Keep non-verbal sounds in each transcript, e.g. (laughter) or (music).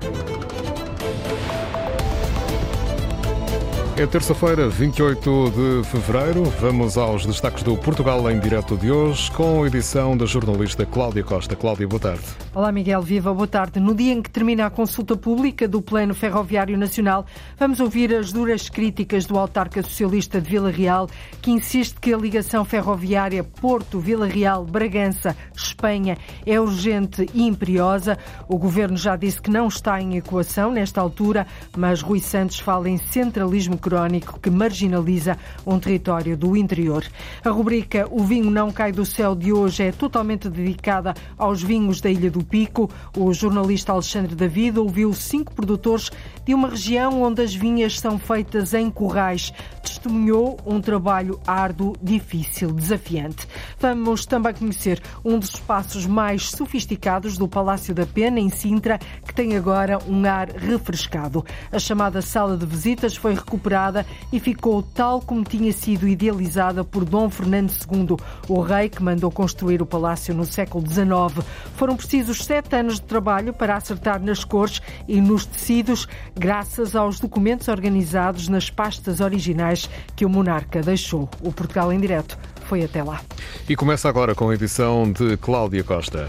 Thank you. É terça-feira, 28 de fevereiro. Vamos aos destaques do Portugal em direto de hoje, com a edição da jornalista Cláudia Costa. Cláudia, boa tarde. Olá, Miguel. Viva, boa tarde. No dia em que termina a consulta pública do Plano Ferroviário Nacional, vamos ouvir as duras críticas do autarca socialista de Vila Real, que insiste que a ligação ferroviária Porto-Vila Real, Bragança, Espanha é urgente e imperiosa. O governo já disse que não está em equação nesta altura, mas Rui Santos fala em centralismo crónico que marginaliza um território do interior. A rubrica O Vinho Não Cai do Céu de hoje é totalmente dedicada aos vinhos da Ilha do Pico. O jornalista Alexandre David ouviu cinco produtores de uma região onde as vinhas são feitas em currais. Testemunhou um trabalho árduo, difícil, desafiante. Vamos também conhecer um dos espaços mais sofisticados do Palácio da Pena, em Sintra, que tem agora um ar refrescado. A chamada sala de visitas foi recuperada e ficou tal como tinha sido idealizada por Dom Fernando II, o rei que mandou construir o palácio no século XIX. Foram precisos sete anos de trabalho para acertar nas cores e nos tecidos, graças aos documentos organizados nas pastas originais que o monarca deixou. O Portugal em Direto foi até lá. E começa agora com a edição de Cláudia Costa.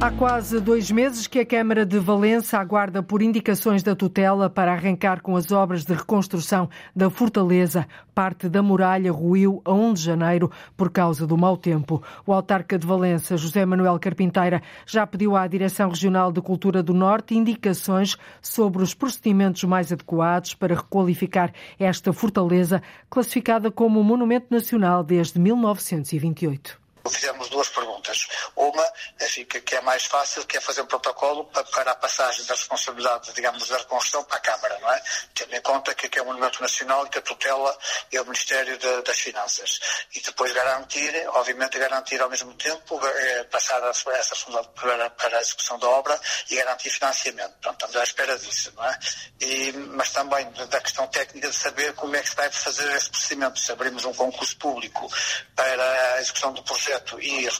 Há quase dois meses que a Câmara de Valença aguarda por indicações da tutela para arrancar com as obras de reconstrução da Fortaleza. Parte da muralha ruiu a 1 de janeiro por causa do mau tempo. O autarca de Valença, José Manuel Carpinteira, já pediu à Direção Regional de Cultura do Norte indicações sobre os procedimentos mais adequados para requalificar esta fortaleza, classificada como Monumento Nacional desde 1928. Fizemos duas perguntas. Uma, enfim, que é mais fácil, que é fazer um protocolo para a passagem da responsabilidade, digamos, da reconstrução para a Câmara, não é? Tendo em conta que é um monumento nacional e que a tutela é o Ministério de, das Finanças. E depois garantir, obviamente, garantir ao mesmo tempo, é, passar essa responsabilidade para, para, a execução da obra e garantir financiamento. Portanto, estamos à espera disso, não é? E, mas também da questão técnica de saber como é que se vai fazer esse procedimento. Se abrimos um concurso público para a execução do projeto projeto e a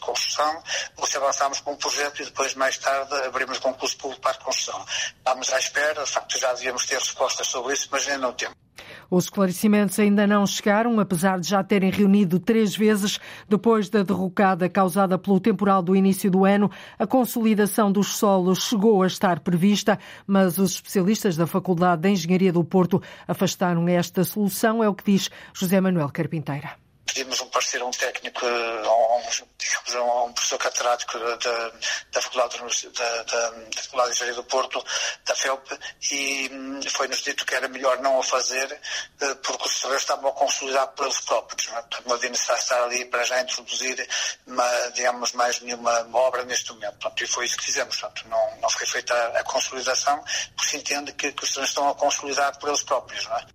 ou se avançamos com um projeto e depois, mais tarde, abrimos concurso público para a reconstrução. Estamos à espera, de facto já devíamos ter respostas sobre isso, mas ainda não temos. Os esclarecimentos ainda não chegaram, apesar de já terem reunido três vezes depois da derrocada causada pelo temporal do início do ano. A consolidação dos solos chegou a estar prevista, mas os especialistas da Faculdade de Engenharia do Porto afastaram esta solução, é o que diz José Manuel Carpinteira pedimos um parecer a um técnico, a um, digamos, um professor catedrático da, da, Faculdade, da, da, da Faculdade de Engenharia do Porto, da FEUP, e hum, foi-nos dito que era melhor não o fazer, eh, porque os terrenos estavam a consolidar por eles próprios. Não é? Havia necessidade de estar ali para já introduzir, uma, digamos, mais nenhuma obra neste momento. Portanto, e foi isso que fizemos. Portanto, não, não foi feita a, a consolidação, porque se entende que, que os terrenos estão a consolidar por eles próprios. Não é?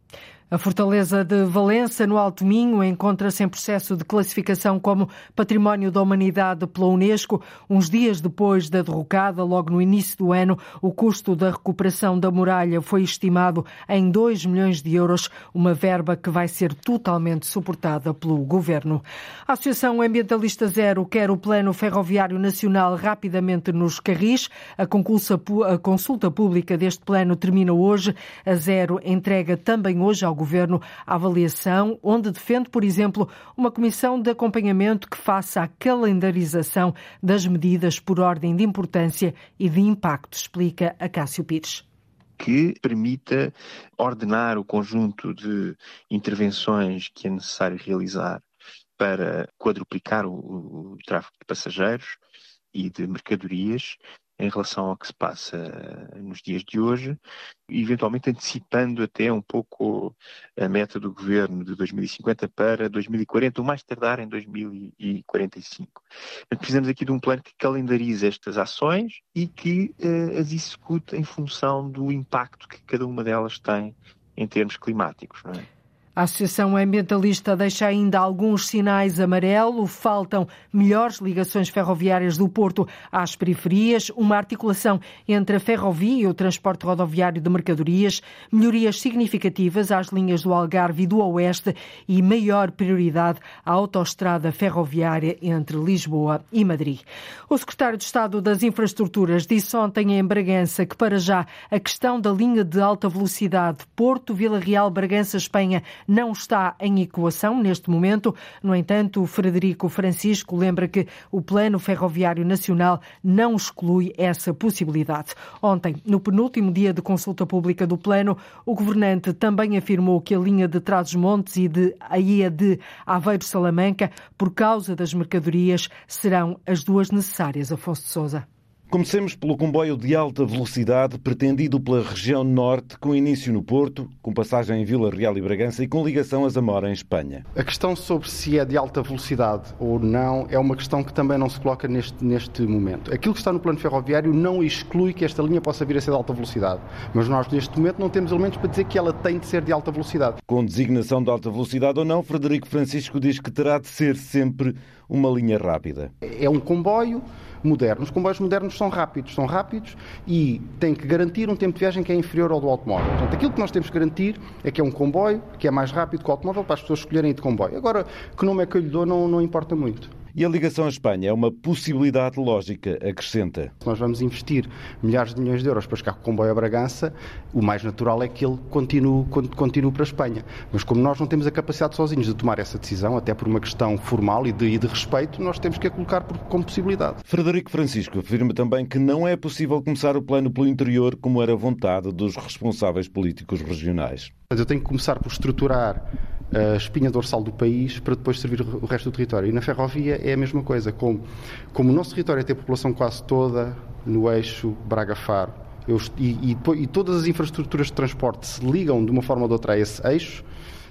A Fortaleza de Valença, no Alto Minho, encontra-se em processo de classificação como Património da Humanidade pela Unesco. Uns dias depois da derrocada, logo no início do ano, o custo da recuperação da muralha foi estimado em 2 milhões de euros, uma verba que vai ser totalmente suportada pelo Governo. A Associação Ambientalista Zero quer o Plano Ferroviário Nacional rapidamente nos carris. A, a consulta pública deste plano termina hoje. A Zero entrega também hoje ao Governo a avaliação, onde defende, por exemplo, uma comissão de acompanhamento que faça a calendarização das medidas por ordem de importância e de impacto, explica Acácio Pires. Que permita ordenar o conjunto de intervenções que é necessário realizar para quadruplicar o, o tráfego de passageiros e de mercadorias em relação ao que se passa nos dias de hoje, eventualmente antecipando até um pouco a meta do governo de 2050 para 2040, ou mais tardar em 2045. Mas precisamos aqui de um plano que calendarize estas ações e que uh, as execute em função do impacto que cada uma delas tem em termos climáticos. Não é? A Associação Ambientalista deixa ainda alguns sinais amarelo. Faltam melhores ligações ferroviárias do Porto às periferias, uma articulação entre a ferrovia e o transporte rodoviário de mercadorias, melhorias significativas às linhas do Algarve e do Oeste e maior prioridade à autoestrada ferroviária entre Lisboa e Madrid. O secretário de Estado das Infraestruturas disse ontem em Bragança que, para já, a questão da linha de alta velocidade Porto-Vila Real-Bragança-Espanha não está em equação neste momento. No entanto, Frederico Francisco lembra que o Plano Ferroviário Nacional não exclui essa possibilidade. Ontem, no penúltimo dia de consulta pública do Plano, o governante também afirmou que a linha de Trás-os-Montes e de, a IA de Aveiro-Salamanca, por causa das mercadorias, serão as duas necessárias. Afonso de Sousa. Comecemos pelo comboio de alta velocidade pretendido pela região norte, com início no Porto, com passagem em Vila Real e Bragança e com ligação a Zamora, em Espanha. A questão sobre se é de alta velocidade ou não é uma questão que também não se coloca neste, neste momento. Aquilo que está no plano ferroviário não exclui que esta linha possa vir a ser de alta velocidade, mas nós neste momento não temos elementos para dizer que ela tem de ser de alta velocidade. Com designação de alta velocidade ou não, Frederico Francisco diz que terá de ser sempre uma linha rápida. É um comboio moderno. Os comboios modernos são rápidos, são rápidos e têm que garantir um tempo de viagem que é inferior ao do automóvel. Portanto, aquilo que nós temos que garantir é que é um comboio que é mais rápido que o automóvel para as pessoas escolherem ir de comboio. Agora, que nome é que eu lhe dou não, não importa muito. E a ligação à Espanha é uma possibilidade lógica, acrescenta. Se nós vamos investir milhares de milhões de euros para chegar com o comboio a Bragança, o mais natural é que ele continue, continue para a Espanha. Mas como nós não temos a capacidade sozinhos de tomar essa decisão, até por uma questão formal e de, e de respeito, nós temos que a colocar como possibilidade. Frederico Francisco afirma também que não é possível começar o plano pelo interior como era vontade dos responsáveis políticos regionais. Eu tenho que começar por estruturar a espinha dorsal do país para depois servir o resto do território. E na ferrovia é a mesma coisa. Como, como o nosso território tem a população quase toda no eixo Braga-Faro e, e, e todas as infraestruturas de transporte se ligam de uma forma ou de outra a esse eixo,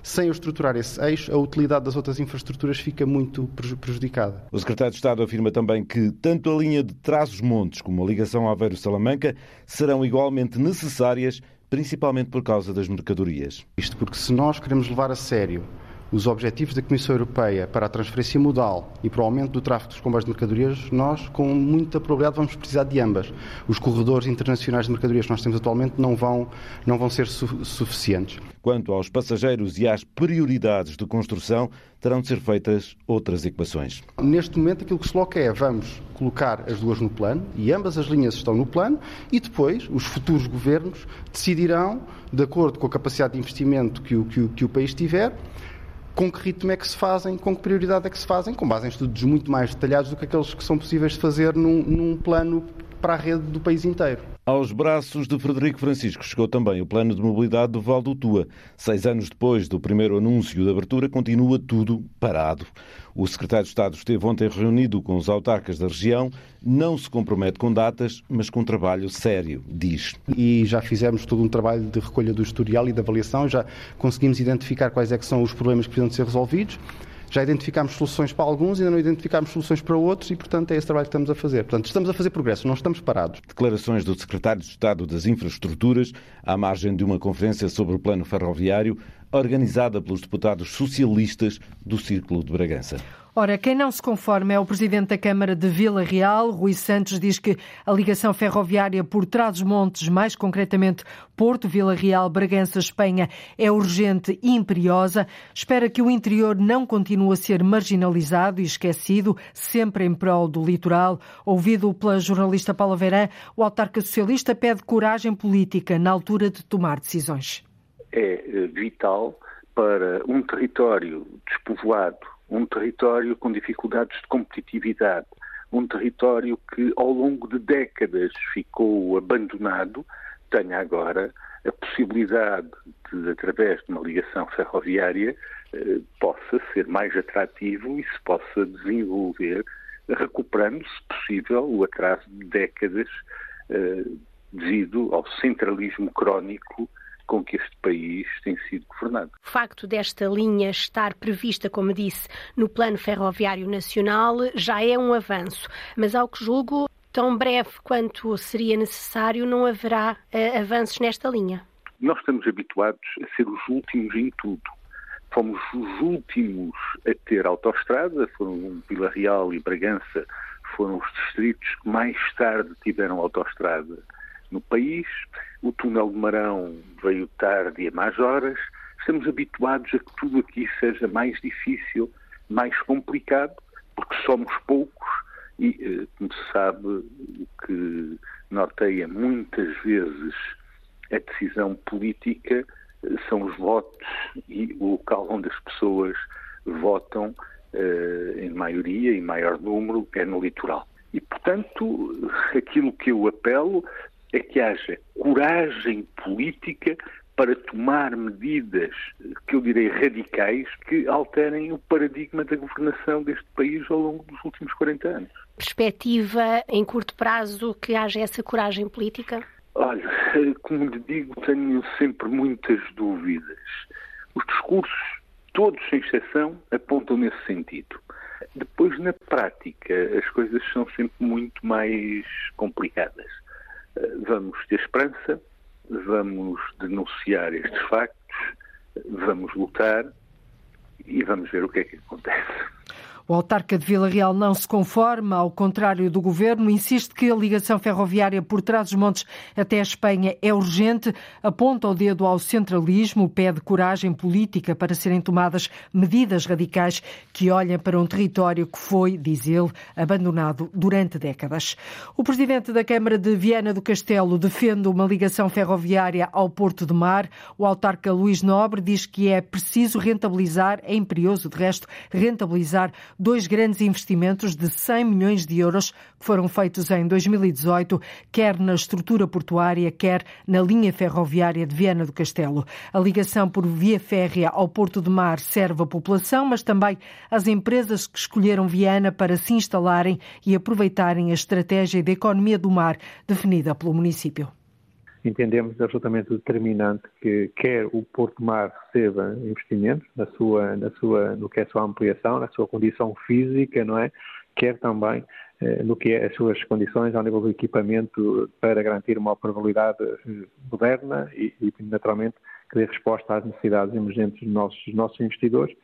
sem eu estruturar esse eixo, a utilidade das outras infraestruturas fica muito prejudicada. O secretário de Estado afirma também que tanto a linha de Trás-os-Montes como a ligação Aveiro-Salamanca serão igualmente necessárias principalmente por causa das mercadorias. Isto porque se nós queremos levar a sério os objetivos da Comissão Europeia para a transferência modal e para o aumento do tráfego dos comboios de mercadorias, nós, com muita probabilidade, vamos precisar de ambas. Os corredores internacionais de mercadorias que nós temos atualmente não vão, não vão ser su suficientes. Quanto aos passageiros e às prioridades de construção, terão de ser feitas outras equações. Neste momento, aquilo que se coloca é vamos colocar as duas no plano, e ambas as linhas estão no plano, e depois os futuros governos decidirão, de acordo com a capacidade de investimento que o, que o, que o país tiver, com que ritmo é que se fazem, com que prioridade é que se fazem, com base em estudos muito mais detalhados do que aqueles que são possíveis de fazer num, num plano para a rede do país inteiro. Aos braços de Frederico Francisco chegou também o plano de mobilidade do Val do Tua. Seis anos depois do primeiro anúncio de abertura, continua tudo parado. O secretário de Estado esteve ontem reunido com os autarcas da região, não se compromete com datas, mas com trabalho sério, diz. E já fizemos todo um trabalho de recolha do historial e de avaliação, já conseguimos identificar quais é que são os problemas que precisam de ser resolvidos já identificámos soluções para alguns, ainda não identificámos soluções para outros e, portanto, é esse trabalho que estamos a fazer. Portanto, estamos a fazer progresso, não estamos parados. Declarações do Secretário de Estado das Infraestruturas à margem de uma conferência sobre o plano ferroviário organizada pelos deputados socialistas do Círculo de Bragança. Ora, quem não se conforma é o presidente da Câmara de Vila Real. Rui Santos diz que a ligação ferroviária por Trás-os-Montes, mais concretamente Porto, Vila Real, Bragança, Espanha, é urgente e imperiosa. Espera que o interior não continue a ser marginalizado e esquecido, sempre em prol do litoral. Ouvido pela jornalista Paula Verã, o autarca socialista pede coragem política na altura de tomar decisões. É eh, vital para um território despovoado um território com dificuldades de competitividade, um território que ao longo de décadas ficou abandonado, tenha agora a possibilidade de, através de uma ligação ferroviária, eh, possa ser mais atrativo e se possa desenvolver, recuperando, se possível, o atraso de décadas eh, devido ao centralismo crónico com que este país tem sido governado. O facto desta linha estar prevista, como disse, no Plano Ferroviário Nacional já é um avanço, mas ao que julgo, tão breve quanto seria necessário, não haverá uh, avanços nesta linha. Nós estamos habituados a ser os últimos em tudo. Fomos os últimos a ter autoestrada, foram Vila Real e Bragança, foram os distritos que mais tarde tiveram autoestrada no país. O túnel de Marão veio tarde e a mais horas. Estamos habituados a que tudo aqui seja mais difícil, mais complicado, porque somos poucos e, eh, como se sabe, o que norteia muitas vezes a decisão política eh, são os votos e o local onde as pessoas votam eh, em maioria, em maior número, é no litoral. E, portanto, aquilo que eu apelo é que haja coragem política para tomar medidas que eu direi radicais que alterem o paradigma da governação deste país ao longo dos últimos 40 anos. Perspectiva em curto prazo que haja essa coragem política? Olha, como lhe digo, tenho sempre muitas dúvidas. Os discursos, todos sem exceção, apontam nesse sentido. Depois, na prática, as coisas são sempre muito mais complicadas. Eh, vamos ter esperança, vamos denunciar estes factos, vamos lutar e vamos ver o que é que acontece. O autarca de Vila Real não se conforma, ao contrário do governo, insiste que a ligação ferroviária por trás dos montes até a Espanha é urgente, aponta o dedo ao centralismo, pede coragem política para serem tomadas medidas radicais que olhem para um território que foi, diz ele, abandonado durante décadas. O presidente da Câmara de Viana do Castelo defende uma ligação ferroviária ao Porto de Mar. O autarca Luís Nobre diz que é preciso rentabilizar, é imperioso de resto, rentabilizar dois grandes investimentos de 100 milhões de euros que foram feitos em 2018, quer na estrutura portuária, quer na linha ferroviária de Viana do Castelo. A ligação por via férrea ao Porto de Mar serve a população, mas também as empresas que escolheram Viana para se instalarem e aproveitarem a estratégia de economia do mar definida pelo município entendemos absolutamente determinante que quer o Porto Mar receba investimentos na sua, na sua, no que é a sua ampliação, na sua condição física, não é? Quer também eh, no que é as suas condições ao nível do equipamento para garantir uma operabilidade eh, moderna e, e, naturalmente, que dê resposta às necessidades emergentes dos nossos, dos nossos investidores,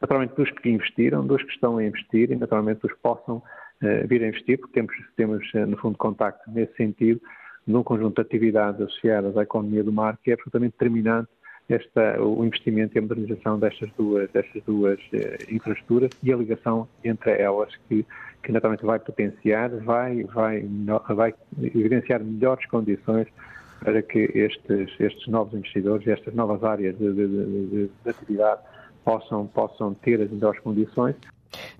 naturalmente dos que investiram, dos que estão a investir e naturalmente dos que possam uh, vir a investir, porque temos, temos no fundo, contacto nesse sentido, num conjunto de atividades associadas à economia do mar que é absolutamente determinante esta, o investimento e a modernização destas duas, destas duas eh, infraestruturas e a ligação entre elas que, que naturalmente vai potenciar, vai, vai, vai evidenciar melhores condições para que estes, estes novos investidores e estas novas áreas de, de, de, de atividade possam, possam ter as melhores condições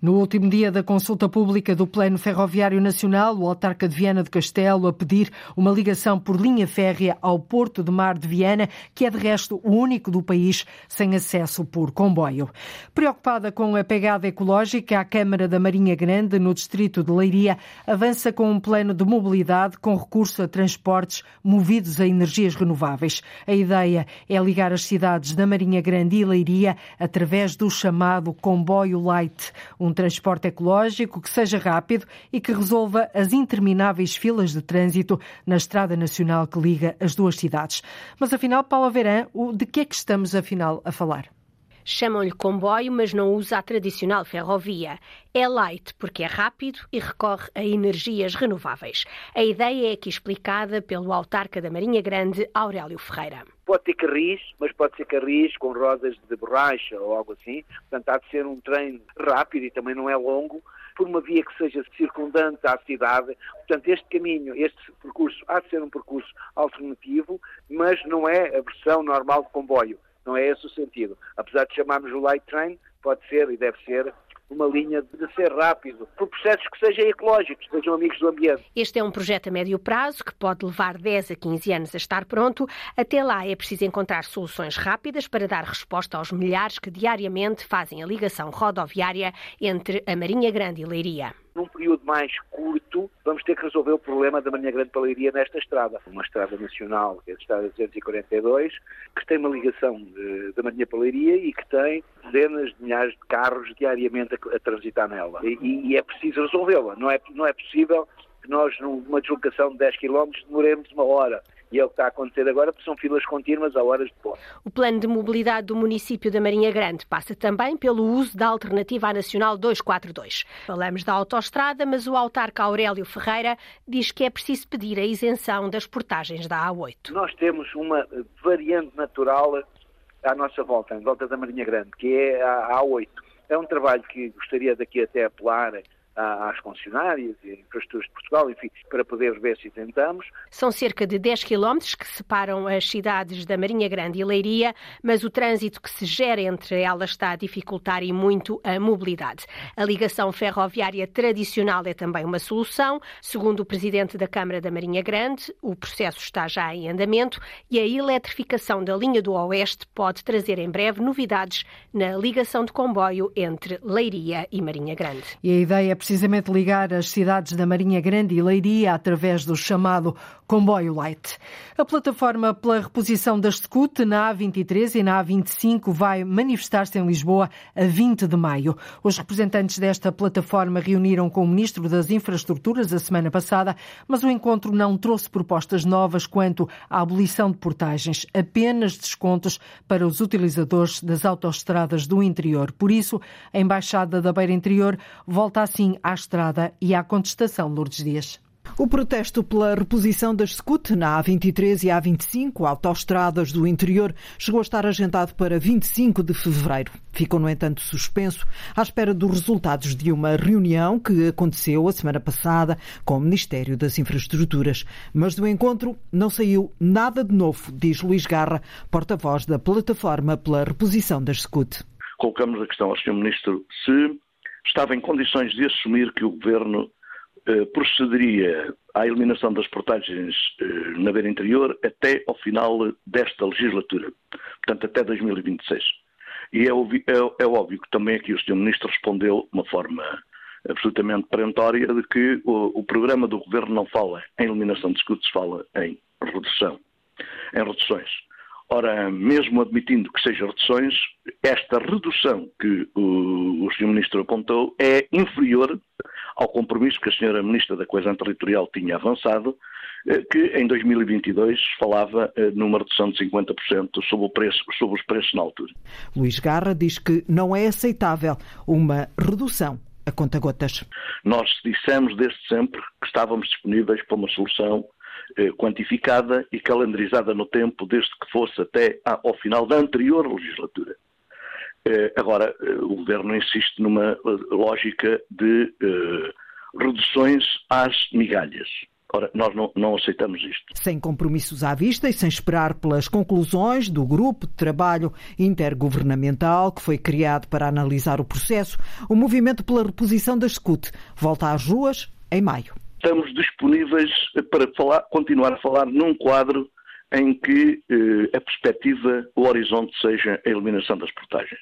no último dia da consulta pública do Plano Ferroviário Nacional, o autarca de Viana do Castelo a pedir uma ligação por linha férrea ao Porto de Mar de Viana, que é de resto o único do país sem acesso por comboio. Preocupada com a pegada ecológica, a Câmara da Marinha Grande, no distrito de Leiria, avança com um plano de mobilidade com recurso a transportes movidos a energias renováveis. A ideia é ligar as cidades da Marinha Grande e Leiria através do chamado comboio light um transporte ecológico que seja rápido e que resolva as intermináveis filas de trânsito na estrada nacional que liga as duas cidades. Mas afinal, Paula Verã, de que é que estamos afinal a falar? Chamam-lhe comboio, mas não usa a tradicional ferrovia. É light porque é rápido e recorre a energias renováveis. A ideia é aqui explicada pelo autarca da Marinha Grande, Aurélio Ferreira. Pode ter carris, mas pode ser carris com rodas de borracha ou algo assim. Portanto, há de ser um trem rápido e também não é longo, por uma via que seja circundante à cidade. Portanto, este caminho, este percurso, há de ser um percurso alternativo, mas não é a versão normal de comboio. Não é esse o sentido. Apesar de chamarmos o light train, pode ser e deve ser uma linha de ser rápido, por processos que sejam ecológicos, sejam amigos do ambiente. Este é um projeto a médio prazo que pode levar 10 a 15 anos a estar pronto. Até lá é preciso encontrar soluções rápidas para dar resposta aos milhares que diariamente fazem a ligação rodoviária entre a Marinha Grande e Leiria num período mais curto, vamos ter que resolver o problema da Marinha Grande Paleria nesta estrada. Uma estrada nacional, que é a estrada 242, que tem uma ligação da Marinha Paleria e que tem dezenas de milhares de carros diariamente a, a transitar nela. E, e é preciso resolvê-la. Não é, não é possível que nós, numa deslocação de 10 km, demoremos uma hora. E é o que está a acontecer agora, porque são filas contínuas a horas de ponte. O plano de mobilidade do município da Marinha Grande passa também pelo uso da Alternativa Nacional 242. Falamos da autoestrada, mas o autarca Aurélio Ferreira diz que é preciso pedir a isenção das portagens da A8. Nós temos uma variante natural à nossa volta, em volta da Marinha Grande, que é a A8. É um trabalho que gostaria daqui até apelar às concessionárias e infraestruturas de Portugal, enfim, para poder ver se tentamos. São cerca de 10 quilómetros que separam as cidades da Marinha Grande e Leiria, mas o trânsito que se gera entre elas está a dificultar e muito a mobilidade. A ligação ferroviária tradicional é também uma solução. Segundo o presidente da Câmara da Marinha Grande, o processo está já em andamento e a eletrificação da linha do Oeste pode trazer em breve novidades na ligação de comboio entre Leiria e Marinha Grande. E a ideia é precisamente ligar as cidades da Marinha Grande e Leiria através do chamado comboio light. A plataforma pela reposição das SCUT na A23 e na A25 vai manifestar-se em Lisboa a 20 de maio. Os representantes desta plataforma reuniram com o Ministro das Infraestruturas a semana passada, mas o encontro não trouxe propostas novas quanto à abolição de portagens, apenas descontos para os utilizadores das autoestradas do interior. Por isso, a Embaixada da Beira Interior volta assim à estrada e à contestação, Lourdes Dias. O protesto pela reposição das SCUT na A23 e A25, autoestradas do interior, chegou a estar agendado para 25 de fevereiro. Ficou, no entanto, suspenso à espera dos resultados de uma reunião que aconteceu a semana passada com o Ministério das Infraestruturas. Mas do encontro não saiu nada de novo, diz Luís Garra, porta-voz da plataforma pela reposição das SCUT. Colocamos a questão ao Sr. Ministro se estava em condições de assumir que o Governo eh, procederia à eliminação das portagens eh, na beira interior até ao final desta legislatura, portanto até 2026. E é óbvio, é, é óbvio que também aqui o Sr. Ministro respondeu de uma forma absolutamente perentória de que o, o, programa do Governo não fala em eliminação de escudos, fala em redução, em reduções. Ora, mesmo admitindo que sejam reduções, esta redução que o, o Sr. Ministro apontou é inferior ao compromisso que a Sra. Ministra da Coesão Territorial tinha avançado, eh, que em 2022 falava eh, numa redução de 50% sobre, o preço, sobre os preços na altura. Luís Garra diz que não é aceitável uma redução a conta-gotas. Nós dissemos desde sempre que estávamos disponíveis para uma solução eh, quantificada e calendarizada no tempo, desde que fosse até ao final da anterior legislatura. Eh, agora, eh, o Governo insiste numa lógica de reduções às migalhas. Ora, nós não, não, aceitamos isto. Sem compromissos à vista e sem esperar pelas conclusões do grupo de trabalho intergovernamental que foi criado para analisar o processo, o movimento pela reposição da SCUT volta às ruas em maio estamos disponíveis para falar, continuar a falar num quadro em que eh, a perspectiva, o horizonte seja a eliminação das portagens.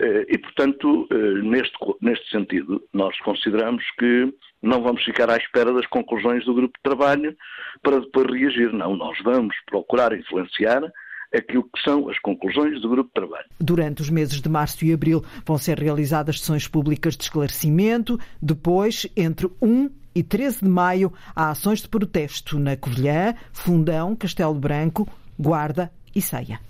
Eh, e, portanto, eh, neste, neste sentido, nós consideramos que não vamos ficar à espera das conclusões do grupo de trabalho para depois reagir. Não, nós vamos procurar influenciar aquilo que são as conclusões do grupo de trabalho. Durante os meses de março e abril vão ser realizadas sessões públicas de esclarecimento. Depois, entre 1 e 13 de maio, há ações de protesto na Covilhã, Fundão, Castelo Branco, Guarda e Ceia.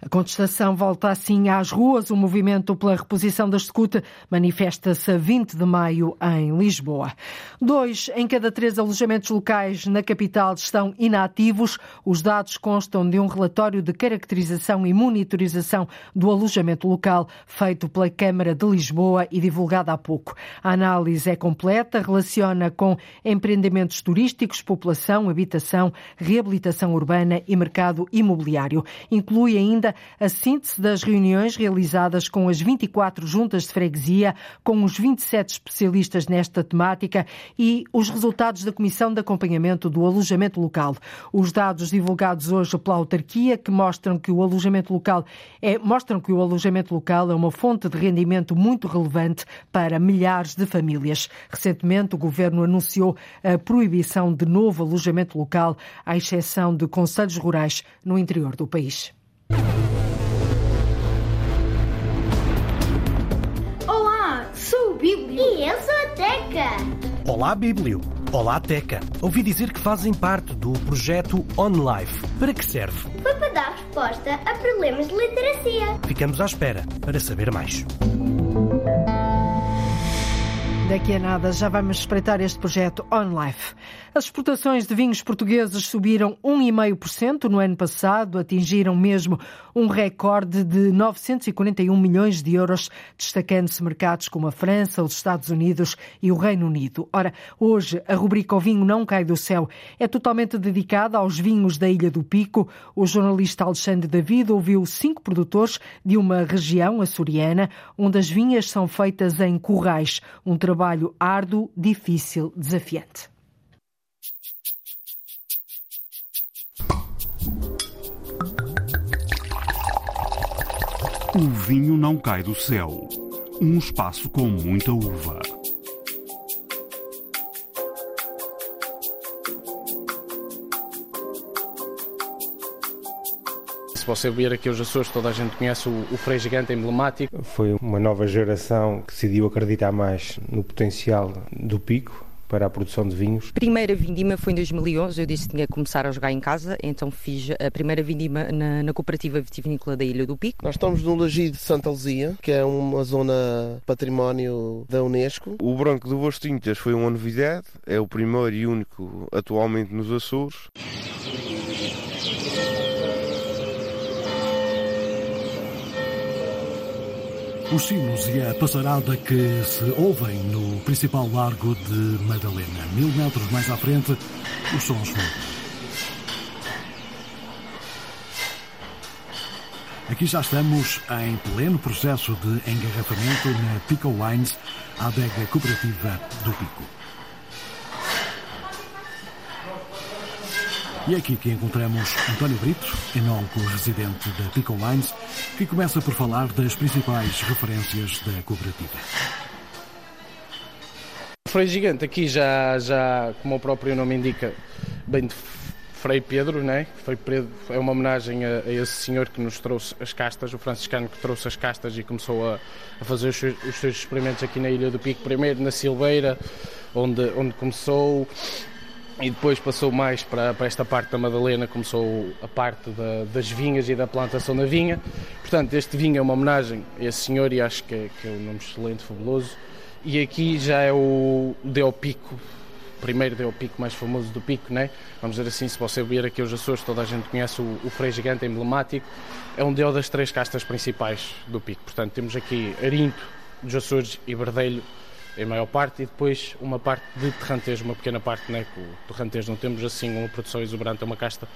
A contestação volta assim às ruas. O movimento pela reposição da SCUT manifesta-se a 20 de maio em Lisboa. Dois em cada três alojamentos locais na capital estão inativos. Os dados constam de um relatório de caracterização e monitorização do alojamento local feito pela Câmara de Lisboa e divulgado há pouco. A análise é completa, relaciona com empreendimentos turísticos, população, habitação, reabilitação urbana e mercado imobiliário. Inclui ainda a síntese das reuniões realizadas com as 24 juntas de freguesia, com os 27 especialistas nesta temática e os resultados da Comissão de Acompanhamento do Alojamento Local. Os dados divulgados hoje pela autarquia que mostram que o alojamento local é, mostram que o alojamento local é uma fonte de rendimento muito relevante para milhares de famílias. Recentemente, o governo anunciou a proibição de novo alojamento local, à exceção de conselhos rurais no interior do país. Olá, sou o Bíblio. E eu sou a Teca. Olá, Bíblio. Olá, Teca. Ouvi dizer que fazem parte do projeto OnLife. Para que serve? Foi para dar resposta a problemas de literacia. Ficamos à espera para saber mais. Daqui a nada já vamos espreitar este projeto OnLife. As exportações de vinhos portugueses subiram 1,5% no ano passado, atingiram mesmo um recorde de 941 milhões de euros, destacando-se mercados como a França, os Estados Unidos e o Reino Unido. Ora, hoje a rubrica O Vinho Não Cai do Céu é totalmente dedicada aos vinhos da Ilha do Pico. O jornalista Alexandre David ouviu cinco produtores de uma região açoriana, onde as vinhas são feitas em currais, um trabalho árduo, difícil, desafiante. O vinho não cai do céu. Um espaço com muita uva. Você vir aqui os Açores, toda a gente conhece o, o Frei Gigante emblemático. Foi uma nova geração que decidiu acreditar mais no potencial do pico para a produção de vinhos. Primeira vindima foi em 2011, eu disse que tinha que começar a jogar em casa, então fiz a primeira vindima na, na Cooperativa Vitivinícola da Ilha do Pico. Nós estamos no Lagi de Santa Luzia, que é uma zona património da Unesco. O Branco do Boas Tintas foi uma novidade, é o primeiro e único atualmente nos Açores. Os sinos e a passarada que se ouvem no principal largo de Madalena. Mil metros mais à frente, os sons mudam. Aqui já estamos em pleno processo de engarrafamento na Pico Wines, a adega cooperativa do Pico. E é aqui que encontramos António Brito, enólogo residente da Pico Wines, que começa por falar das principais referências da cooperativa. O Frei Gigante aqui já, já, como o próprio nome indica, bem de Frei Pedro, né? Frei Pedro é uma homenagem a, a, esse senhor que nos trouxe as castas, o franciscano que trouxe as castas e começou a, a fazer os seus, os seus, experimentos aqui na Ilha do Pico, primeiro na Silveira, onde, onde começou e depois passou mais para, para, esta parte da Madalena, começou a parte da, das vinhas e da plantação da vinha. Portanto, este vinho é uma homenagem a esse senhor e acho que é, que é um nome excelente, fabuloso. E aqui já é o Deu Pico, primeiro Deu Pico mais famoso do Pico, né? Vamos dizer assim, se você vir aqui os Açores, toda a gente conhece o, o Frei Gigante emblemático, é um Deu das três castas principais do Pico. Portanto, temos aqui Arinto, dos Açores e Verdelho em maior parte, e depois uma parte de terrantejo, uma pequena parte, né, o terrantejo não temos assim uma produção exuberante, é uma casta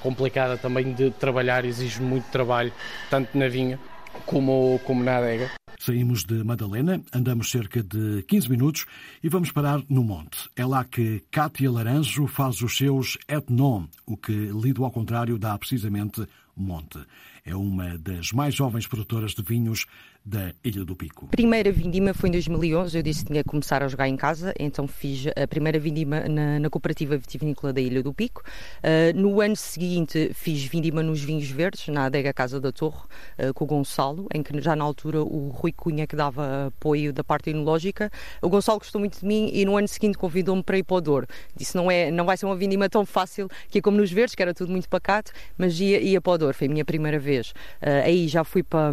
complicada também de trabalhar, exige muito trabalho, tanto na vinha como, como na adega. Saímos de Madalena, andamos cerca de 15 minutos e vamos parar no monte. É lá que Cátia Laranjo faz os seus etnon, o que, lido ao contrário, dá precisamente monte. É uma das mais jovens produtoras de vinhos da Ilha do Pico. Primeira vindima foi em 2011, eu disse que tinha que começar a jogar em casa, então fiz a primeira vindima na, na Cooperativa Vitivinícola da Ilha do Pico. Uh, no ano seguinte fiz vindima nos vinhos verdes, na adega Casa da Torre, uh, com o Gonçalo, em que já na altura o Rui Cunha que dava apoio da parte enológica. O Gonçalo gostou muito de mim e no ano seguinte convidou-me para ir para o Douro. Disse não é, não vai ser uma vindima tão fácil que é como nos verdes, que era tudo muito pacato, mas ia, ia para o Douro, foi a minha primeira vez. Uh, aí já fui para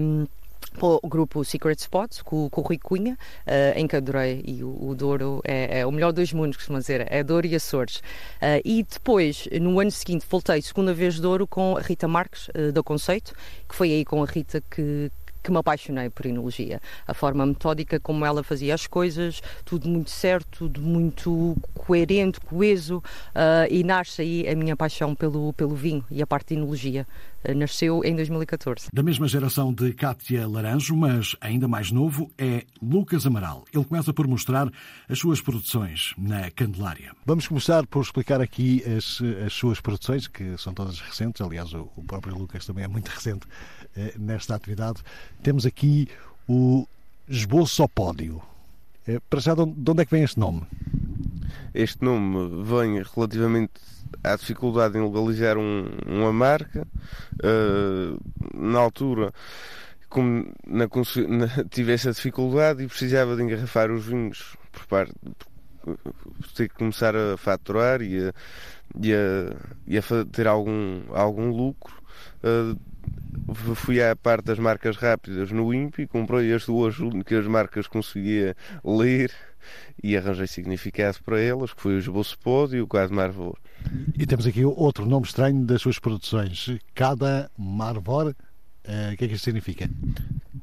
hum, o grupo Secret Spots com, com o Rui Cunha, uh, em que adorei e o, o Douro é, é, o melhor dos mundos, costuma dizer, é Douro e Açores. Uh, e depois, no ano seguinte, voltei segunda vez Douro com a Rita Marques, uh, Conceito, que foi aí com a Rita que, que me apaixonei por enologia. A forma metódica como ela fazia as coisas, tudo muito certo, tudo muito coerente, coeso, uh, e nasce aí a minha paixão pelo, pelo vinho e a parte de enologia. Nasceu em 2014. Da mesma geração de Cátia Laranjo, mas ainda mais novo, é Lucas Amaral. Ele começa por mostrar as suas produções na Candelária. Vamos começar por explicar aqui as, as suas produções, que são todas recentes. Aliás, o, o próprio Lucas também é muito (laughs) recente eh, nesta atividade. Temos aqui o esboço ao pódio. Eh, para já, de onde é que vem este nome? Este nome vem relativamente à dificuldade em legalizar um, uma marca. Uh, na altura, como na, na, (laughs) tive essa dificuldade e precisava de engarrafar os vinhos por parte, ter que começar a faturar e a, e a, e a ter algum, algum lucro. Uh, fui à parte das marcas rápidas no INPI, comprei as duas únicas marcas que conseguia ler e arranjei significado para elas, que foi o Esboço e o Quad Marvor. E temos aqui outro nome estranho das suas produções, Cada Marvor. Uh, o que é que isto significa?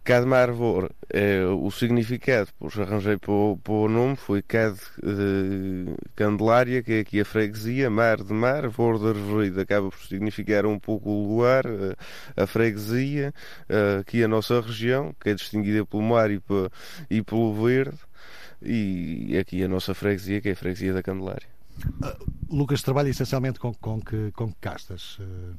Cad Marvor, é, o significado, pois arranjei para o, nome, foi Cad uh, Candelária, que é aqui a freguesia, Mar de Mar, Vor de Arvoredo, acaba por significar um pouco o lugar, uh, a freguesia, uh, aqui a nossa região, que é distinguida pelo mar e, e pelo verde, e aqui a nossa freguesia, que é a freguesia da Candelária. Uh, Lucas trabalha essencialmente com, com, que, com que castas? Uh...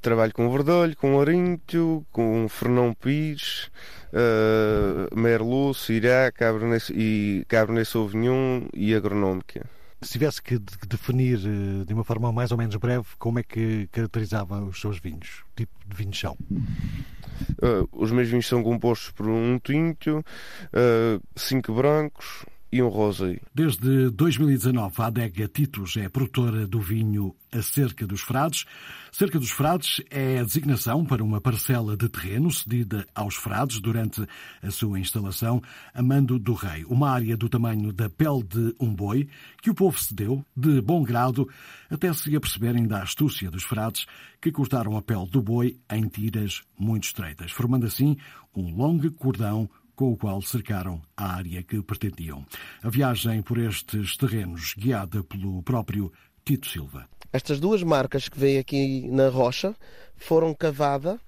Trabalho com verdolho, com arinto, com fernão pires, uh, merlot, syrah, cabernet, e cabernet sauvignon e agronómica. Se tivesse que definir uh, de uma forma mais ou menos breve como é que caracterizava os seus vinhos, tipo de vinhos são? Uh, os meus vinhos são compostos por um tinto, uh, cinco brancos, e um rosé. Desde 2019, a adega Titus é produtora do vinho A Cerca dos Frades. Cerca dos Frades é a designação para uma parcela de terreno cedida aos frades durante a sua instalação a mando do rei. Uma área do tamanho da pele de um boi que o povo cedeu de bom grado até se aperceberem da astúcia dos frades que cortaram a pele do boi em tiras muito estreitas, formando assim um longo cordão com o qual cercaram a área que pretendiam. A viagem por estes terrenos, guiada pelo próprio Tito Silva. Estas duas marcas que vêm aqui na rocha foram cavadas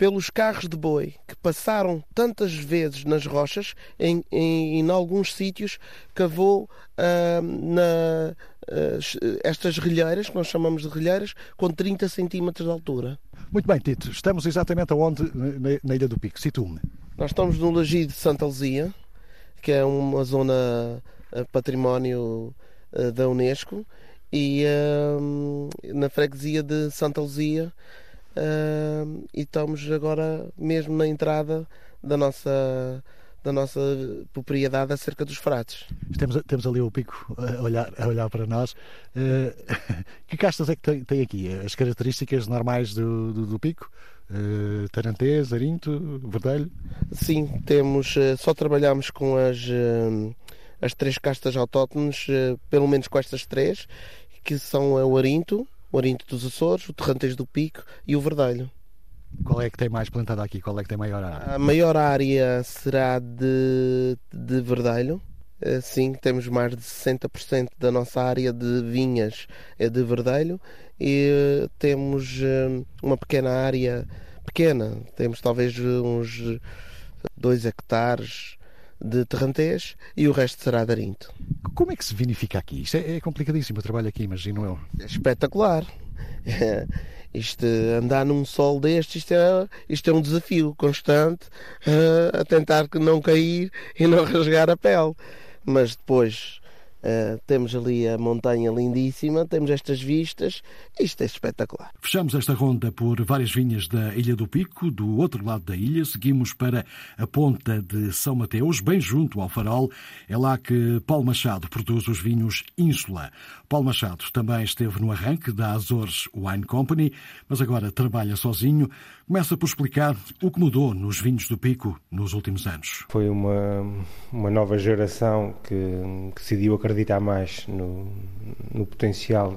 pelos carros de boi que passaram tantas vezes nas rochas, em, em, em alguns sítios cavou uh, na, uh, estas relheiras, que nós chamamos de relheiras, com 30 centímetros de altura. Muito bem, Tito. Estamos exatamente aonde na, na Ilha do Pico? Situ-me. Nós estamos no Lagido de Santa Luzia, que é uma zona eh, património eh, da Unesco, e uh, na freguesia de Santa Luzia, e estamos agora mesmo na entrada da nossa da nossa propriedade acerca dos frates. Temos, temos ali o pico a olhar, a olhar para nós. Uh, (laughs) que castas é que tem, tem, aqui? As características normais do, do, do pico? Uh, Tarantês, Arinto, Verdelho? Sim, temos, uh, só trabalhamos com as, as três castas autóctones, pelo menos com estas três, que são o Arinto, o Arinto dos Açores, o Terrantês do Pico e o Verdelho. Qual é que tem mais plantada aqui? Qual é que tem maior área? A maior área será de, de verdelho. Sim, temos mais de 60% da nossa área de vinhas é de verdelho e eh, temos eh, uma pequena área, pequena, temos talvez uns 2 hectares de terrantês e o resto será de arinto. Como é que se vinifica aqui? Isto é, é complicadíssimo o trabalho aqui, imagino eu. É espetacular. (laughs) Isto, andar num sol deste, isto é, isto é um desafio constante uh, (laughs) a tentar que não cair e não (laughs) rasgar a pele. Mas depois Uh, temos ali a montanha lindíssima, temos estas vistas, isto é espetacular. Fechamos esta ronda por várias vinhas da Ilha do Pico, do outro lado da ilha, seguimos para a ponta de São Mateus, bem junto ao farol. É lá que Paulo Machado produz os vinhos Ínsula. Paulo Machado também esteve no arranque da Azores Wine Company, mas agora trabalha sozinho. Começa por explicar o que mudou nos vinhos do Pico nos últimos anos. Foi uma, uma nova geração que, que decidiu acreditar mais no, no potencial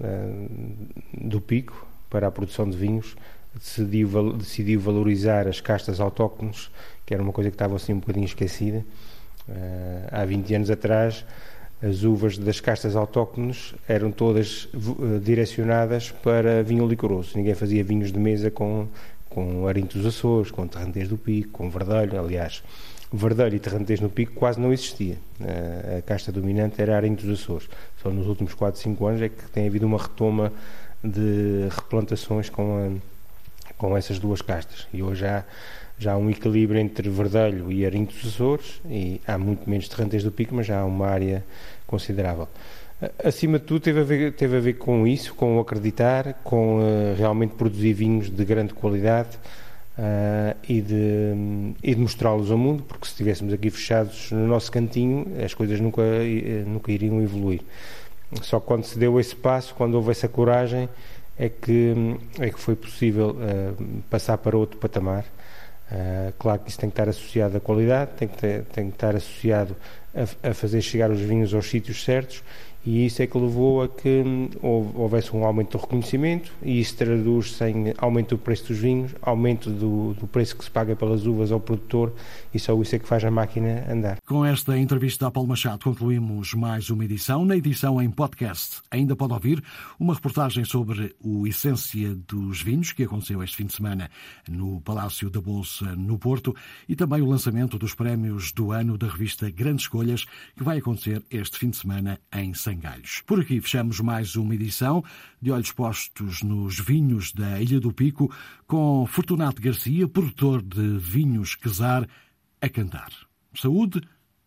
uh, do Pico para a produção de vinhos. Decidiu, decidiu valorizar as castas autóctones, que era uma coisa que estava assim um bocadinho esquecida. Uh, há 20 anos atrás as uvas das castas autóctones eram todas uh, direcionadas para vinho licoroso. Ninguém fazia vinhos de mesa com, com arintos dos Açores, com terrantês do Pico, com verdelho. Aliás, verdelho e terrantês no Pico quase não existia. Uh, a casta dominante era arintos dos Açores. Só nos últimos 4, 5 anos é que tem havido uma retoma de replantações com, a, com essas duas castas. E hoje há já há um equilíbrio entre Verdelho e Arinto dos Açores e há muito menos terrantês do Pico, mas já há uma área considerável. Acima de tudo teve a ver, teve a ver com isso, com o acreditar, com uh, realmente produzir vinhos de grande qualidade uh, e de, e de mostrá-los ao mundo, porque se estivéssemos aqui fechados no nosso cantinho, as coisas nunca, nunca iriam evoluir. Só quando se deu esse passo, quando houve essa coragem, é que, é que foi possível passar para outro patamar. Uh, claro que isso tem que estar associado à qualidade, tem que, ter, tem que estar associado a, a, fazer chegar os vinhos aos sítios certos e isso é que levou a que hum, houvesse um aumento do reconhecimento e isso traduz-se em aumento do preço dos vinhos, aumento do, do, preço que se paga pelas uvas ao produtor e só isso é que faz a máquina andar. Com esta entrevista a Paulo Machado concluímos mais uma edição, na edição em podcast. Ainda pode ouvir uma reportagem sobre o Essência dos Vinhos, que aconteceu este fim de semana no Palácio da Bolsa, no Porto, e também o lançamento dos prémios do ano da revista Grandes Escolhas, que vai acontecer este fim de semana em São Galhos. Por aqui fechamos mais uma edição de Olhos Postos nos Vinhos da Ilha do Pico, com Fortunato Garcia, produtor de vinhos Quesar, a cantar. Saúde,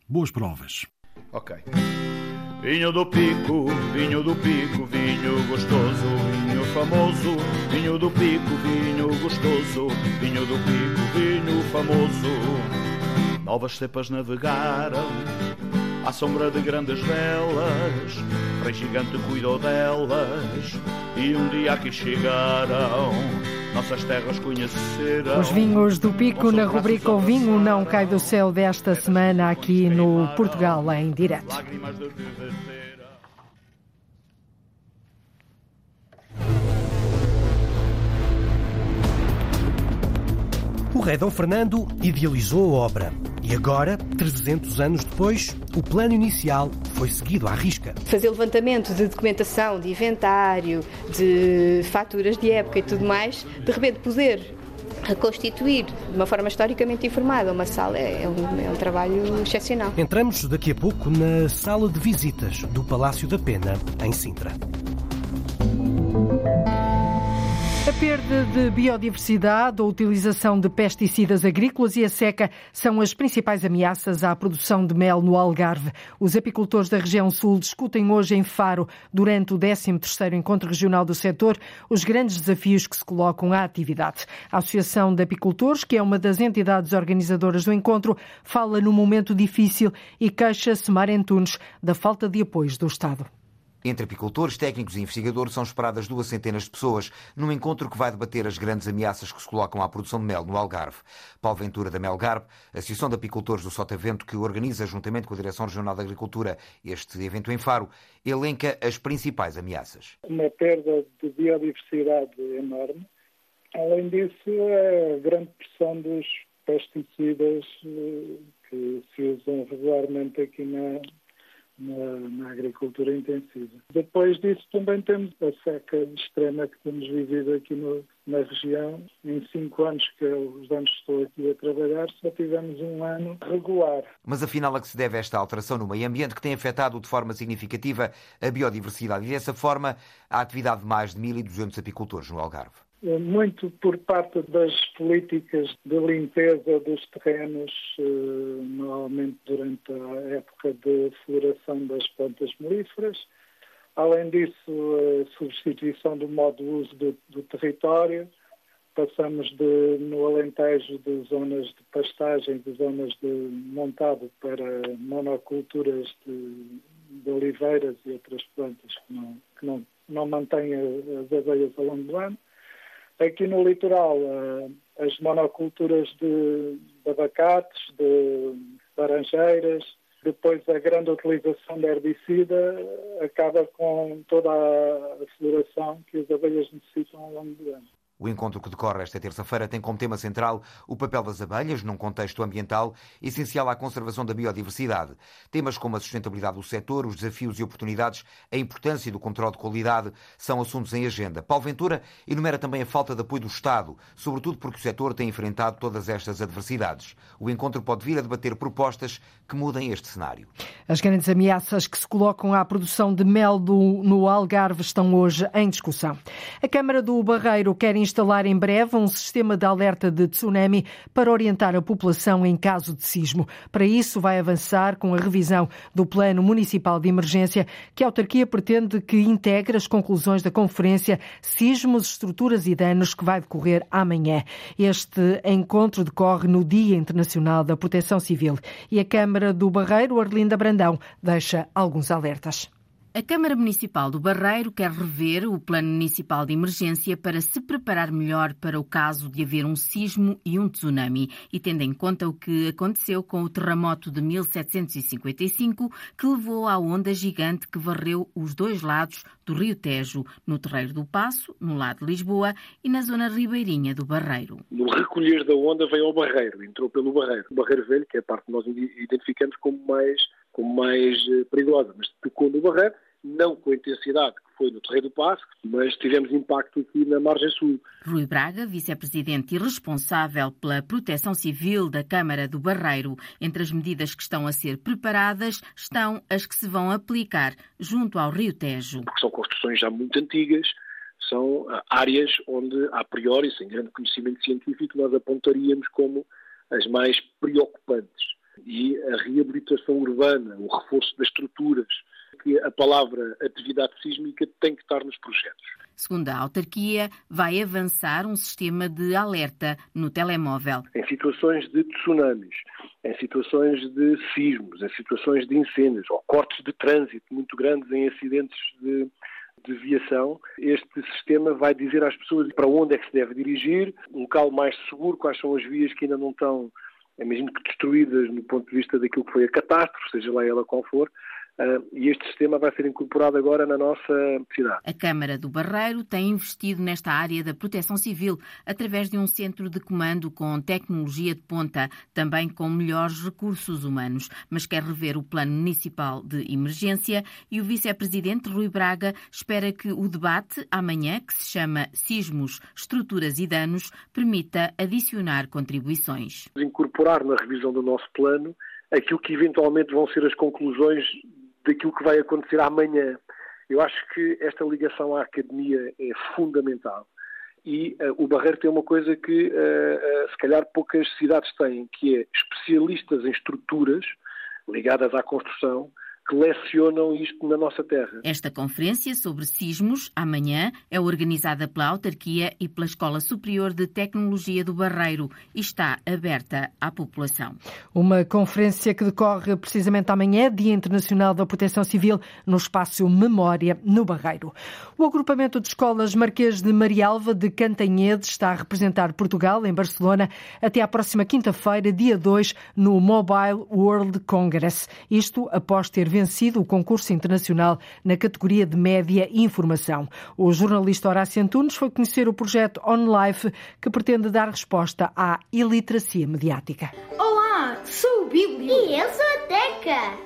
boas provas. Ok. Vinho do Pico, vinho do Pico, vinho gostoso, vinho famoso, vinho do Pico, vinho gostoso, vinho do Pico, vinho famoso. Novas cepas navegaram à sombra de grandes velas, Rei gigante cuidou delas e um dia aqui chegaram. Nossas terras conheceram. Os vinhos do Pico na rubrica O Vinho Não Cai do Céu desta semana aqui no Portugal em direto. O rei Dom Fernando idealizou a obra e agora, 300 anos depois, o plano inicial foi seguido à risca. Fazer levantamento de documentação, de inventário, de faturas de época e tudo mais, de repente poder reconstituir de uma forma historicamente informada uma sala é um, é um trabalho excepcional. Entramos daqui a pouco na sala de visitas do Palácio da Pena, em Sintra. A perda de biodiversidade, a utilização de pesticidas agrícolas e a seca são as principais ameaças à produção de mel no Algarve. Os apicultores da região sul discutem hoje em Faro, durante o 13º Encontro Regional do Setor, os grandes desafios que se colocam à atividade. A Associação de Apicultores, que é uma das entidades organizadoras do encontro, fala num momento difícil e queixa-se Marentunes da falta de apoios do Estado. Entre apicultores, técnicos e investigadores são esperadas duas centenas de pessoas num encontro que vai debater as grandes ameaças que se colocam à produção de mel no Algarve. Paulo Ventura da Melgarve, Associação de Apicultores do Sotavento, que organiza juntamente com a Direção Regional da Agricultura este evento em Faro, elenca as principais ameaças. Uma perda de biodiversidade enorme. Além disso, a grande pressão dos pesticidas eh, que se usam regularmente aqui na, na, na, agricultura intensiva. Depois disso também temos a seca extrema que temos vivido aqui no, na região. Em cinco anos que eu, os anos estou aqui a trabalhar, só tivemos um ano regular. Mas afinal a que se deve esta alteração no meio ambiente que tem afetado de forma significativa a biodiversidade e dessa forma a atividade de mais de 1.200 apicultores no Algarve? Eh, muito por parte das políticas de limpeza dos terrenos, eh, normalmente durante a época de floração das plantas melíferas. Além disso, a substituição do modo de uso do, do território. Passamos de, no Alentejo de zonas de pastagem, de zonas de montado para monoculturas de, de oliveiras e outras plantas que não, que não, não mantêm as abelhas ao longo do ano Aqui no litoral, eh, as monoculturas de, de abacates, de laranjeiras, depois a grande utilização de herbicida acaba com toda a floração que as abelhas necessitam ao longo do ano. O encontro que decorre esta terça-feira tem como tema central o papel das abelhas num contexto ambiental essencial à conservação da biodiversidade. Temas como a sustentabilidade do setor, os desafios e oportunidades, a importância do controle de qualidade são assuntos em agenda. Paulo Ventura enumera também a falta de apoio do Estado, sobretudo porque o setor tem enfrentado todas estas adversidades. O encontro pode vir a debater propostas que mudem este cenário. As grandes ameaças que se colocam à produção de mel do, no Algarve estão hoje em discussão. A Câmara do Barreiro quer instalar em breve um sistema de alerta de tsunami para orientar a população em caso de sismo. Para isso, vai avançar com a revisão do Plano Municipal de Emergência, que a autarquia pretende que integre as conclusões da Conferência Sismos, Estruturas e Danos, que vai decorrer amanhã. Este encontro decorre no Dia Internacional da Proteção Civil e a Câmara do Barreiro, Arlinda Brandão, deixa alguns alertas. A Câmara Municipal do Barreiro quer rever o Plano Municipal de Emergência para se preparar melhor para o caso de haver um sismo e um tsunami, e tendo em conta o que aconteceu com o terremoto de 1755, que levou à onda gigante que varreu os dois lados do Rio Tejo, no Terreiro do Passo, no lado de Lisboa, e na zona ribeirinha do Barreiro. No recolher da onda veio ao Barreiro, entrou pelo Barreiro. O Barreiro Velho, que é a parte que nós identificamos como mais como mais eh, perigosa, mas tocou no Barreiro, não com a intensidade que foi no Terreiro do Passo, mas tivemos impacto aqui na margem sul. Rui Braga, vice-presidente e responsável pela proteção civil da Câmara do Barreiro. Entre as medidas que estão a ser preparadas estão as que se vão aplicar junto ao Rio Tejo. Porque são construções já muito antigas, são ah, áreas onde, a priori, sem grande conhecimento científico, nós apontaríamos como as mais preocupantes e a reabilitação urbana, o reforço das estruturas, que a palavra atividade sísmica tem que estar nos projetos. Segundo a autarquia, vai avançar um sistema de alerta no telemóvel. Em situações de tsunamis, em situações de sismos, em situações de incêndios ou cortes de trânsito muito grandes em acidentes de, de viação, este sistema vai dizer às pessoas para onde é que se deve dirigir, um local mais seguro, quais são as vias que ainda não estão é mesmo que destruídas no ponto de vista daquilo que foi a catástrofe, seja lá ela qual for, e este sistema vai ser incorporado agora na nossa cidade. A Câmara do Barreiro tem investido nesta área da proteção civil através de um centro de comando com tecnologia de ponta, também com melhores recursos humanos, mas quer rever o Plano Municipal de Emergência e o Vice-Presidente Rui Braga espera que o debate amanhã, que se chama Sismos, Estruturas e Danos, permita adicionar contribuições. Incorporar na revisão do nosso plano aquilo que eventualmente vão ser as conclusões daquilo que vai acontecer amanhã. Eu acho que esta ligação à academia é fundamental. E uh, o Barreiro tem uma coisa que, uh, uh, se calhar, poucas cidades têm, que é especialistas em estruturas ligadas à construção, que lecionam isto na nossa terra. Esta conferência sobre sismos, amanhã, é organizada pela autarquia e pela Escola Superior de Tecnologia do Barreiro e está aberta à população. Uma conferência que decorre precisamente amanhã, Dia Internacional da Proteção Civil, no espaço Memória, no Barreiro. O agrupamento de escolas Marquês de Marialva de Cantanhede está a representar Portugal em Barcelona até à próxima quinta-feira, dia 2, no Mobile World Congress. Isto após ter vencido o concurso internacional na categoria de média e informação. O jornalista Horácio Antunes foi conhecer o projeto OnLife, que pretende dar resposta à iliteracia mediática. Olá, sou o Bíblio. E eu sou a Teca.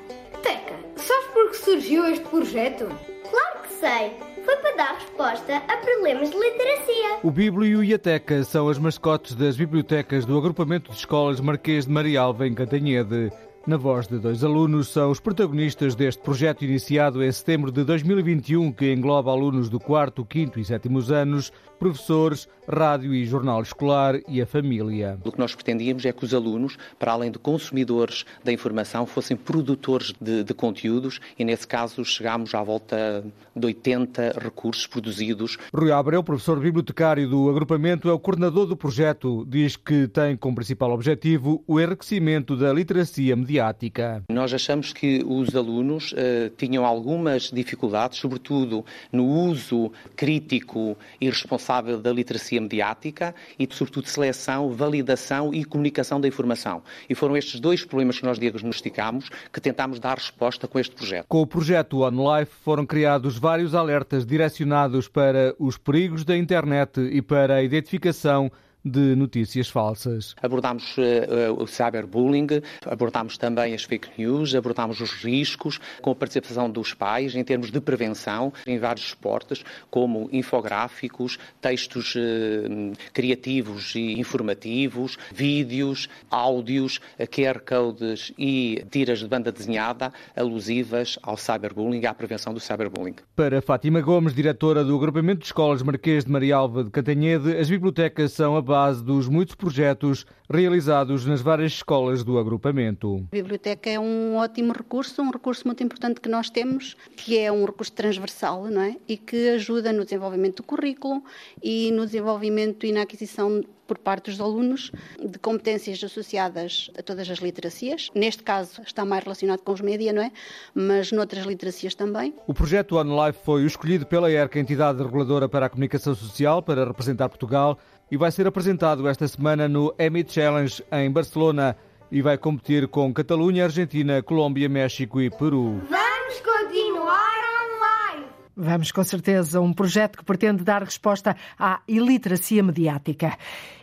Teca, sabes por que surgiu este projeto? Claro que sei. Foi para dar resposta a problemas de literacia. O Bíblio e a Teca são as mascotes das bibliotecas do agrupamento de escolas Marquês de Marialva, em Cantanhede. Na voz de dois alunos, são os protagonistas deste projeto iniciado em setembro de 2021, que engloba alunos do 4, 5 e 7 anos, professores, rádio e jornal escolar e a família. O que nós pretendíamos é que os alunos, para além de consumidores da informação, fossem produtores de, de conteúdos e, nesse caso, chegámos à volta de 80 recursos produzidos. Rui Abreu, professor bibliotecário do agrupamento, é o coordenador do projeto. Diz que tem como principal objetivo o enriquecimento da literacia mediática. Nós achamos que os alunos uh, tinham algumas dificuldades, sobretudo no uso crítico e responsável da literacia mediática e, sobretudo, seleção, validação e comunicação da informação. E foram estes dois problemas que nós diagnosticamos que tentámos dar resposta com este projeto. Com o projeto OnLife foram criados vários alertas direcionados para os perigos da internet e para a identificação de notícias falsas. Abordámos uh, o cyberbullying, abordámos também as fake news, abordámos os riscos com a participação dos pais em termos de prevenção em vários esportes, como infográficos, textos uh, criativos e informativos, vídeos, áudios, QR codes e tiras de banda desenhada alusivas ao cyberbullying e à prevenção do cyberbullying. Para Fátima Gomes, diretora do Agrupamento de Escolas Marquês de Marialva de Cantanhede, as bibliotecas são a base dos muitos projetos realizados nas várias escolas do agrupamento. A biblioteca é um ótimo recurso, um recurso muito importante que nós temos, que é um recurso transversal, não é? E que ajuda no desenvolvimento do currículo e no desenvolvimento e na aquisição por parte dos alunos de competências associadas a todas as literacias. Neste caso está mais relacionado com os média, não é? Mas noutras literacias também. O projeto OnLife foi o escolhido pela ERC, entidade reguladora para a comunicação social, para representar Portugal e vai ser apresentado esta semana no Emmy Challenge em Barcelona e vai competir com Catalunha, Argentina, Colômbia, México e Peru. Vamos com certeza um projeto que pretende dar resposta à iliteracia mediática.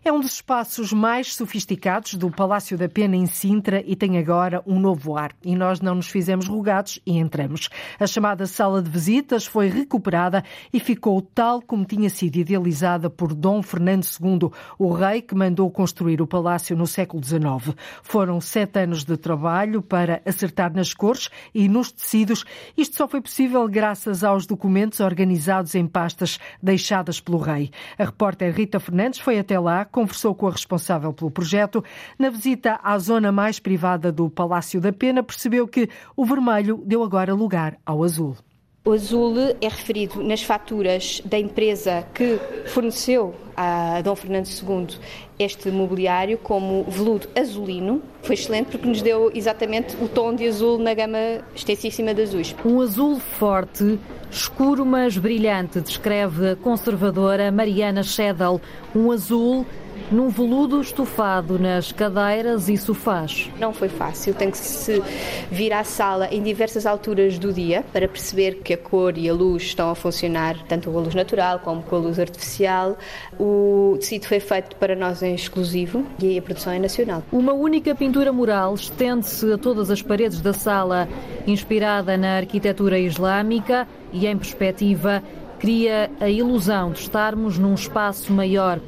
É um dos espaços mais sofisticados do Palácio da Pena em Sintra e tem agora um novo ar. E nós não nos fizemos rogados e entramos. A chamada sala de visitas foi recuperada e ficou tal como tinha sido idealizada por Dom Fernando II, o rei que mandou construir o palácio no século XIX. Foram sete anos de trabalho para acertar nas cores e nos tecidos. Isto só foi possível graças aos documentos organizados em pastas deixadas pelo rei. A repórter Rita Fernandes foi até lá conversou com a responsável pelo projeto. Na visita à zona mais privada do Palácio da Pena, percebeu que o vermelho deu agora lugar ao azul. O azul é referido nas faturas da empresa que forneceu a Dom Fernando II este mobiliário como veludo azulino. Foi excelente porque nos deu exatamente o tom de azul na gama extensíssima de azuis. Um azul forte, escuro mas brilhante, descreve a conservadora Mariana Schedel. Um azul num veludo estufado nas cadeiras e sofás. Não foi fácil, tem que se vir à sala em diversas alturas do dia para perceber que a cor e a luz estão a funcionar, tanto com a luz natural como com a luz artificial. O tecido foi feito para nós em exclusivo e a produção é nacional. Uma única pintura mural estende-se a todas as paredes da sala, inspirada na arquitetura islâmica e em perspectiva, cria a ilusão de estarmos num espaço maior.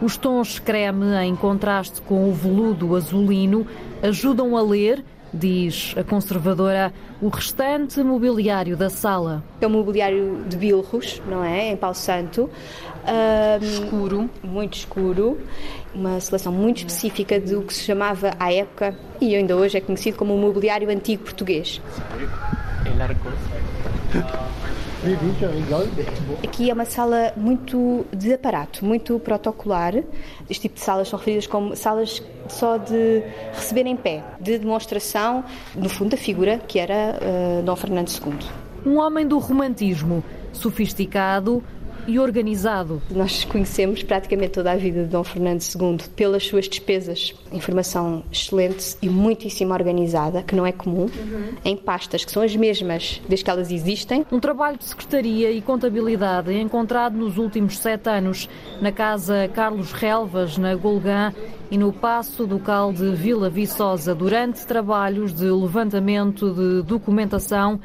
Os tons creme, em contraste com o veludo azulino, ajudam a ler, diz a conservadora, o restante mobiliário da sala. É um mobiliário de bilros, não é? Em pau santo. Um, escuro. Muito escuro. Uma seleção muito específica do que se chamava à época, e ainda hoje é conhecido como o mobiliário antigo português. (laughs) Aqui é uma sala muito de aparato, muito protocolar. Este tipo de salas são referidas como salas só de receber em pé, de demonstração, no fundo, da figura que era uh, Dom Fernando II. Um homem do romantismo, sofisticado, e organizado. Nós conhecemos praticamente toda a vida de Dom Fernando II pelas suas despesas. Informação excelente e muitíssimo organizada, que não é comum, uhum. em pastas que são as mesmas desde que elas existem. Um trabalho de secretaria e contabilidade encontrado nos últimos sete anos na Casa Carlos Relvas, na Golgã, e no Passo Ducal de Vila Viçosa, durante trabalhos de levantamento de documentação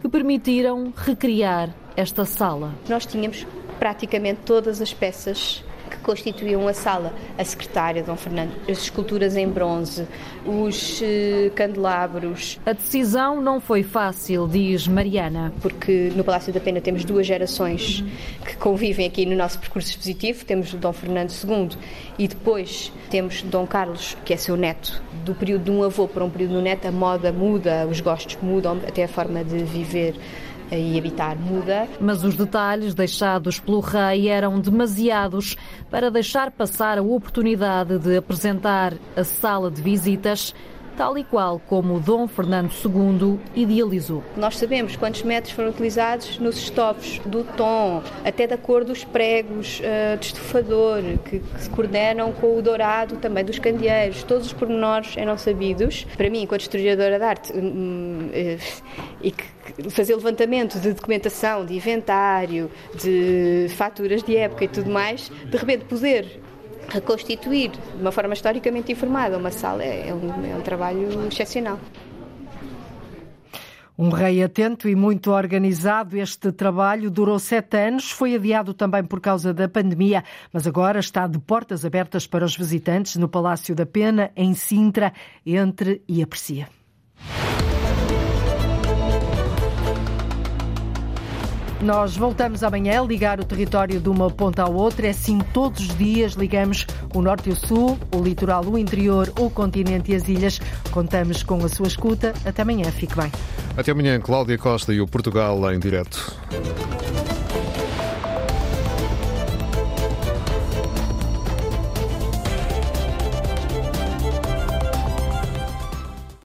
que permitiram recriar esta sala. Nós tínhamos praticamente todas as peças que constituíam a sala. A secretária, Dom Fernando, as esculturas em bronze, os uh, candelabros. A decisão não foi fácil, diz Mariana. Porque no Palácio da Pena temos duas gerações que convivem aqui no nosso percurso expositivo. Temos o Dom Fernando II e depois temos Dom Carlos, que é seu neto. Do período de um avô para um período do neto, a moda muda, os gostos mudam, até a forma de viver e habitar muda. Mas os detalhes deixados pelo rei eram demasiados para deixar passar a oportunidade de apresentar a sala de visitas tal e qual como Dom Fernando II idealizou. Nós sabemos quantos metros foram utilizados nos estofos, do tom, até da cor dos pregos uh, de estofador, que, que, se coordenam com o dourado também dos candeeiros. Todos os pormenores eram sabidos. Para mim, enquanto historiadora de arte, um, uh, e que fazer levantamento de documentação, de inventário, de faturas de época e tudo mais, de repente poder reconstituir de uma forma historicamente informada uma sala é, é um, é um trabalho excepcional. Um rei atento e muito organizado. Este trabalho durou sete anos, foi adiado também por causa da pandemia, mas agora está de portas abertas para os visitantes no Palácio da Pena, em Sintra. Entre e aprecia. Nós voltamos amanhã a ligar o território de uma ponta à outra. É assim todos os dias ligamos o norte e o sul, o litoral, o interior, o continente e as ilhas. Contamos com a sua escuta. Até amanhã. Fique bem. Até amanhã, Cláudia Costa e o Portugal em direto.